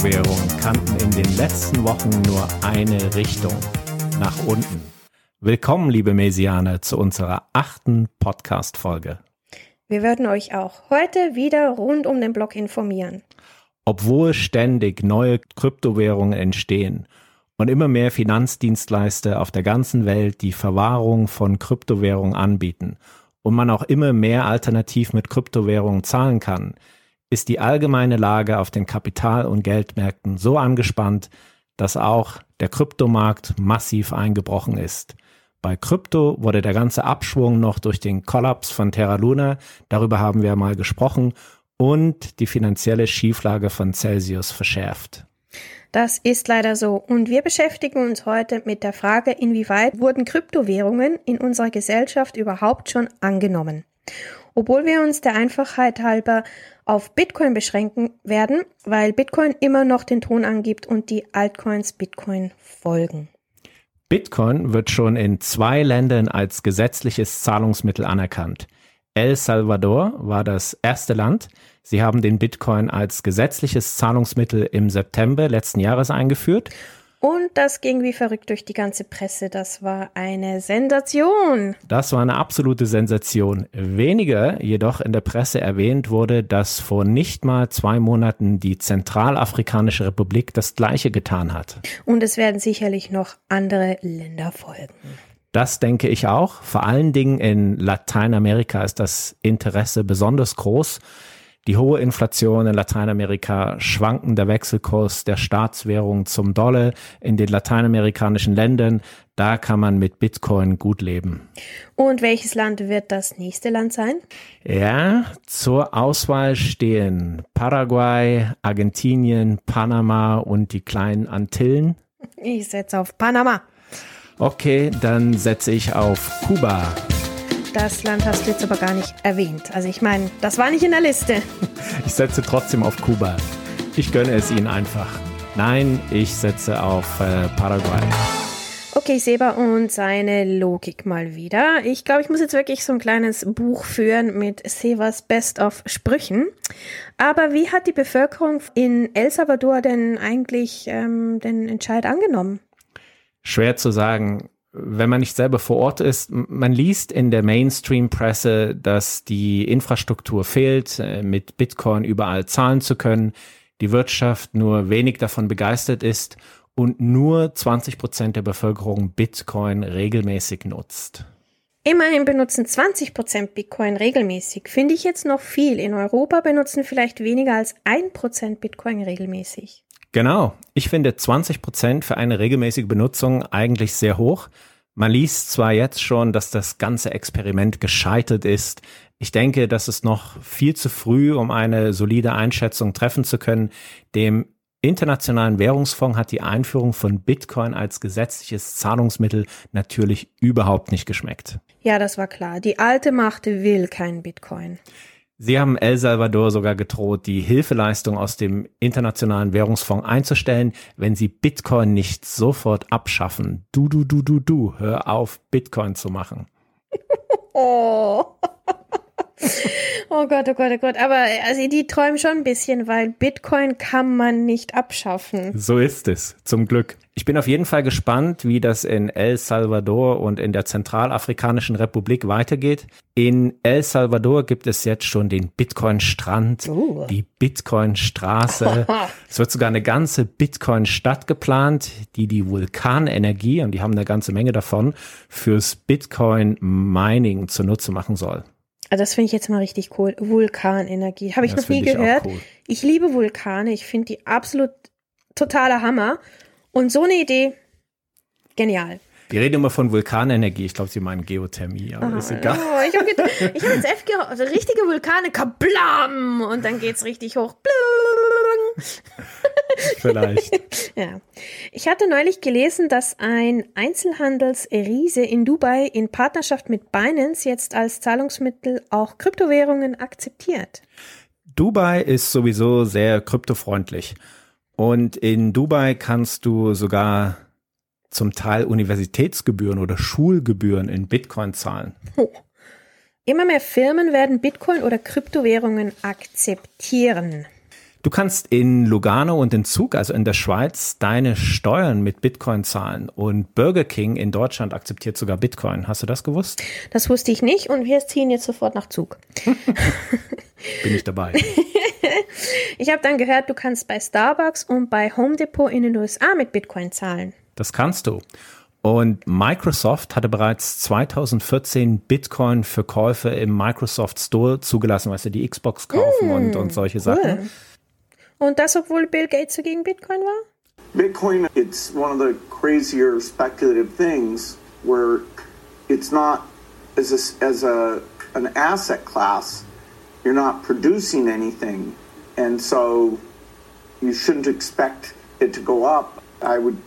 Kryptowährungen kannten in den letzten Wochen nur eine Richtung, nach unten. Willkommen, liebe Mesianer, zu unserer achten Podcast-Folge. Wir werden euch auch heute wieder rund um den Block informieren. Obwohl ständig neue Kryptowährungen entstehen und immer mehr Finanzdienstleister auf der ganzen Welt die Verwahrung von Kryptowährungen anbieten und man auch immer mehr alternativ mit Kryptowährungen zahlen kann, ist die allgemeine Lage auf den Kapital- und Geldmärkten so angespannt, dass auch der Kryptomarkt massiv eingebrochen ist. Bei Krypto wurde der ganze Abschwung noch durch den Kollaps von Terra Luna, darüber haben wir mal gesprochen, und die finanzielle Schieflage von Celsius verschärft. Das ist leider so. Und wir beschäftigen uns heute mit der Frage, inwieweit wurden Kryptowährungen in unserer Gesellschaft überhaupt schon angenommen. Obwohl wir uns der Einfachheit halber auf Bitcoin beschränken werden, weil Bitcoin immer noch den Ton angibt und die Altcoins Bitcoin folgen. Bitcoin wird schon in zwei Ländern als gesetzliches Zahlungsmittel anerkannt. El Salvador war das erste Land. Sie haben den Bitcoin als gesetzliches Zahlungsmittel im September letzten Jahres eingeführt und das ging wie verrückt durch die ganze Presse. Das war eine Sensation. Das war eine absolute Sensation. Weniger jedoch in der Presse erwähnt wurde, dass vor nicht mal zwei Monaten die Zentralafrikanische Republik das Gleiche getan hat. Und es werden sicherlich noch andere Länder folgen. Das denke ich auch. Vor allen Dingen in Lateinamerika ist das Interesse besonders groß. Die hohe Inflation in Lateinamerika, schwankender Wechselkurs der Staatswährung zum Dollar in den lateinamerikanischen Ländern, da kann man mit Bitcoin gut leben. Und welches Land wird das nächste Land sein? Ja, zur Auswahl stehen Paraguay, Argentinien, Panama und die kleinen Antillen. Ich setze auf Panama. Okay, dann setze ich auf Kuba. Das Land hast du jetzt aber gar nicht erwähnt. Also ich meine, das war nicht in der Liste. Ich setze trotzdem auf Kuba. Ich gönne es ihnen einfach. Nein, ich setze auf äh, Paraguay. Okay, Seba und seine Logik mal wieder. Ich glaube, ich muss jetzt wirklich so ein kleines Buch führen mit Sebas Best of Sprüchen. Aber wie hat die Bevölkerung in El Salvador denn eigentlich ähm, den Entscheid angenommen? Schwer zu sagen wenn man nicht selber vor Ort ist, man liest in der Mainstream-Presse, dass die Infrastruktur fehlt, äh, mit Bitcoin überall zahlen zu können, die Wirtschaft nur wenig davon begeistert ist und nur 20 Prozent der Bevölkerung Bitcoin regelmäßig nutzt. Immerhin benutzen 20 Prozent Bitcoin regelmäßig. Finde ich jetzt noch viel. In Europa benutzen vielleicht weniger als ein Prozent Bitcoin regelmäßig. Genau. Ich finde 20 Prozent für eine regelmäßige Benutzung eigentlich sehr hoch. Man liest zwar jetzt schon, dass das ganze Experiment gescheitert ist. Ich denke, das ist noch viel zu früh, um eine solide Einschätzung treffen zu können. Dem Internationalen Währungsfonds hat die Einführung von Bitcoin als gesetzliches Zahlungsmittel natürlich überhaupt nicht geschmeckt. Ja, das war klar. Die alte Macht will kein Bitcoin. Sie haben El Salvador sogar gedroht, die Hilfeleistung aus dem Internationalen Währungsfonds einzustellen, wenn sie Bitcoin nicht sofort abschaffen. Du, du, du, du, du, hör auf, Bitcoin zu machen. oh. Oh Gott, oh Gott, oh Gott. Aber also die träumen schon ein bisschen, weil Bitcoin kann man nicht abschaffen. So ist es, zum Glück. Ich bin auf jeden Fall gespannt, wie das in El Salvador und in der Zentralafrikanischen Republik weitergeht. In El Salvador gibt es jetzt schon den Bitcoin-Strand, uh. die Bitcoin-Straße. es wird sogar eine ganze Bitcoin-Stadt geplant, die die Vulkanenergie, und die haben eine ganze Menge davon, fürs Bitcoin-Mining zunutze machen soll. Also das finde ich jetzt mal richtig cool. Vulkanenergie. Habe ich das noch nie gehört. Ich, cool. ich liebe Vulkane. Ich finde die absolut totaler Hammer. Und so eine Idee, genial. Wir reden immer von Vulkanenergie. Ich glaube, Sie meinen Geothermie, aber Aha, ist egal. Oh, ich habe hab jetzt F also richtige Vulkane, kablam! Und dann geht es richtig hoch. Vielleicht. Ja. Ich hatte neulich gelesen, dass ein Einzelhandelsriese in Dubai in Partnerschaft mit Binance jetzt als Zahlungsmittel auch Kryptowährungen akzeptiert. Dubai ist sowieso sehr kryptofreundlich. Und in Dubai kannst du sogar zum Teil Universitätsgebühren oder Schulgebühren in Bitcoin zahlen. Oh. Immer mehr Firmen werden Bitcoin oder Kryptowährungen akzeptieren. Du kannst in Lugano und in Zug, also in der Schweiz, deine Steuern mit Bitcoin zahlen. Und Burger King in Deutschland akzeptiert sogar Bitcoin. Hast du das gewusst? Das wusste ich nicht und wir ziehen jetzt sofort nach Zug. Bin ich dabei. ich habe dann gehört, du kannst bei Starbucks und bei Home Depot in den USA mit Bitcoin zahlen. Das kannst du. Und Microsoft hatte bereits 2014 Bitcoin für Käufe im Microsoft Store zugelassen, weißt du, die Xbox kaufen mm, und, und solche cool. Und das, obwohl Bill Gates dagegen Bitcoin war? Bitcoin, it's one of the crazier speculative things where it's not as a, as a an asset class, you're not producing anything, and so you shouldn't expect it to go up. I would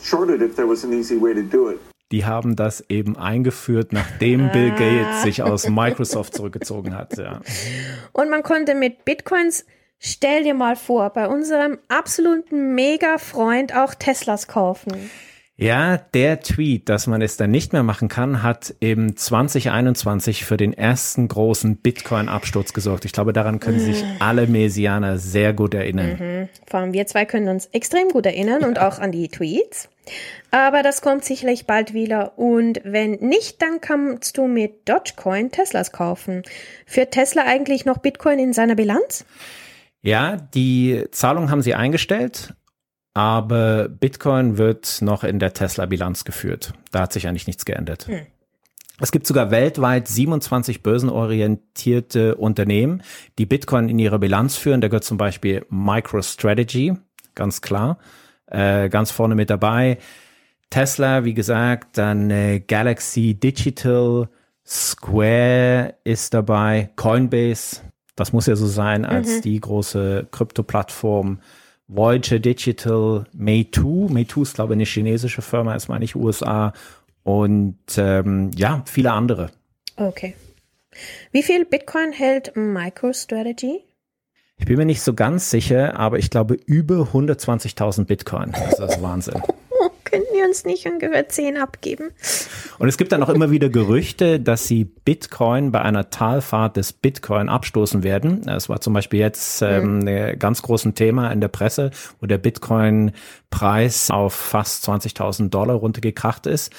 short it if there was an easy way to do it. Die haben das eben eingeführt, nachdem Bill Gates sich aus Microsoft zurückgezogen hat. Ja. Und man konnte mit Bitcoins Stell dir mal vor, bei unserem absoluten Mega-Freund auch Teslas kaufen. Ja, der Tweet, dass man es dann nicht mehr machen kann, hat im 2021 für den ersten großen Bitcoin-Absturz gesorgt. Ich glaube, daran können sich mhm. alle Mesianer sehr gut erinnern. Mhm. Vor allem wir zwei können uns extrem gut erinnern und auch an die Tweets. Aber das kommt sicherlich bald wieder. Und wenn nicht, dann kannst du mit Dogecoin Teslas kaufen. Führt Tesla eigentlich noch Bitcoin in seiner Bilanz? Ja, die Zahlung haben sie eingestellt, aber Bitcoin wird noch in der Tesla-Bilanz geführt. Da hat sich eigentlich nichts geändert. Hm. Es gibt sogar weltweit 27 börsenorientierte Unternehmen, die Bitcoin in ihre Bilanz führen. Da gehört zum Beispiel MicroStrategy, ganz klar, äh, ganz vorne mit dabei. Tesla, wie gesagt, dann äh, Galaxy Digital, Square ist dabei, Coinbase, das muss ja so sein als mhm. die große Krypto-Plattform. Voyager Digital, Meitu. Meitu ist, glaube ich, eine chinesische Firma, ist meine ich USA. Und ähm, ja, viele andere. Okay. Wie viel Bitcoin hält MicroStrategy? Ich bin mir nicht so ganz sicher, aber ich glaube über 120.000 Bitcoin. Das ist Wahnsinn. Könnten wir uns nicht ungefähr 10 abgeben? Und es gibt dann auch immer wieder Gerüchte, dass sie Bitcoin bei einer Talfahrt des Bitcoin abstoßen werden. Es war zum Beispiel jetzt ähm, mhm. ein ganz großes Thema in der Presse, wo der Bitcoin-Preis auf fast 20.000 Dollar runtergekracht ist.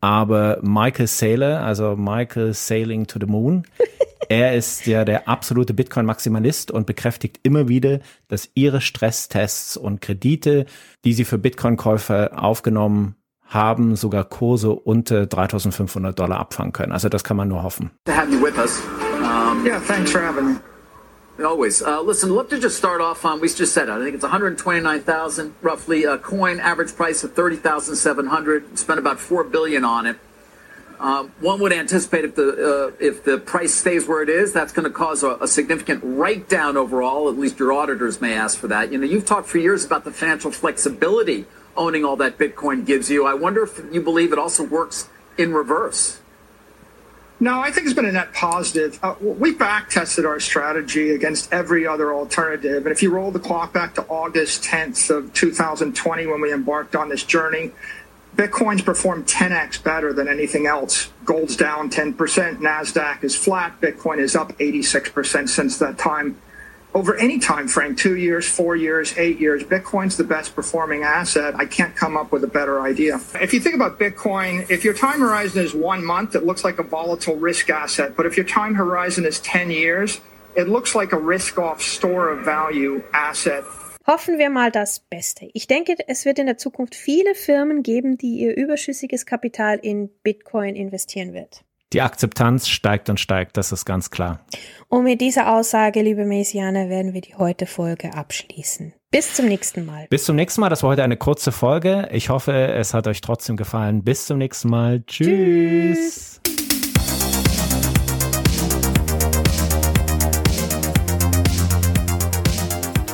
Aber Michael Saylor, also Michael Sailing to the Moon, er ist ja der absolute Bitcoin-Maximalist und bekräftigt immer wieder, dass ihre Stresstests und Kredite, die sie für Bitcoin-Käufer aufgenommen haben, sogar Kurse unter 3500 Dollar abfangen können. Also das kann man nur hoffen. To have you with us. Um, yeah, thanks for having me. Always. Uh, listen, look to just start off on, we just said it, I think it's 129,000 roughly, a coin average price of 30,700, spent about 4 billion on it. Um, one would anticipate if the uh, if the price stays where it is, that's going to cause a, a, significant write down overall. At least your auditors may ask for that. You know, you've talked for years about the financial flexibility owning all that Bitcoin gives you. I wonder if you believe it also works in reverse. No, I think it's been a net positive. Uh, we back tested our strategy against every other alternative. And if you roll the clock back to August 10th of 2020 when we embarked on this journey, Bitcoin's performed 10x better than anything else. Gold's down 10%, NASDAQ is flat, Bitcoin is up 86% since that time. Over any time frame two years four years eight years bitcoin's the best performing asset. I can't come up with a better idea. If you think about bitcoin if your time horizon is one month it looks like a volatile risk asset. But if your time horizon is 10 years it looks like a risk off store of value asset Hoffen wir mal das Beste. Ich denke, es wird in der Zukunft viele Firmen geben, die ihr überschüssiges Kapital in Bitcoin investieren wird. Die Akzeptanz steigt und steigt, das ist ganz klar. Und mit dieser Aussage, liebe Messianer, werden wir die heute Folge abschließen. Bis zum nächsten Mal. Bis zum nächsten Mal. Das war heute eine kurze Folge. Ich hoffe, es hat euch trotzdem gefallen. Bis zum nächsten Mal. Tschüss. Tschüss.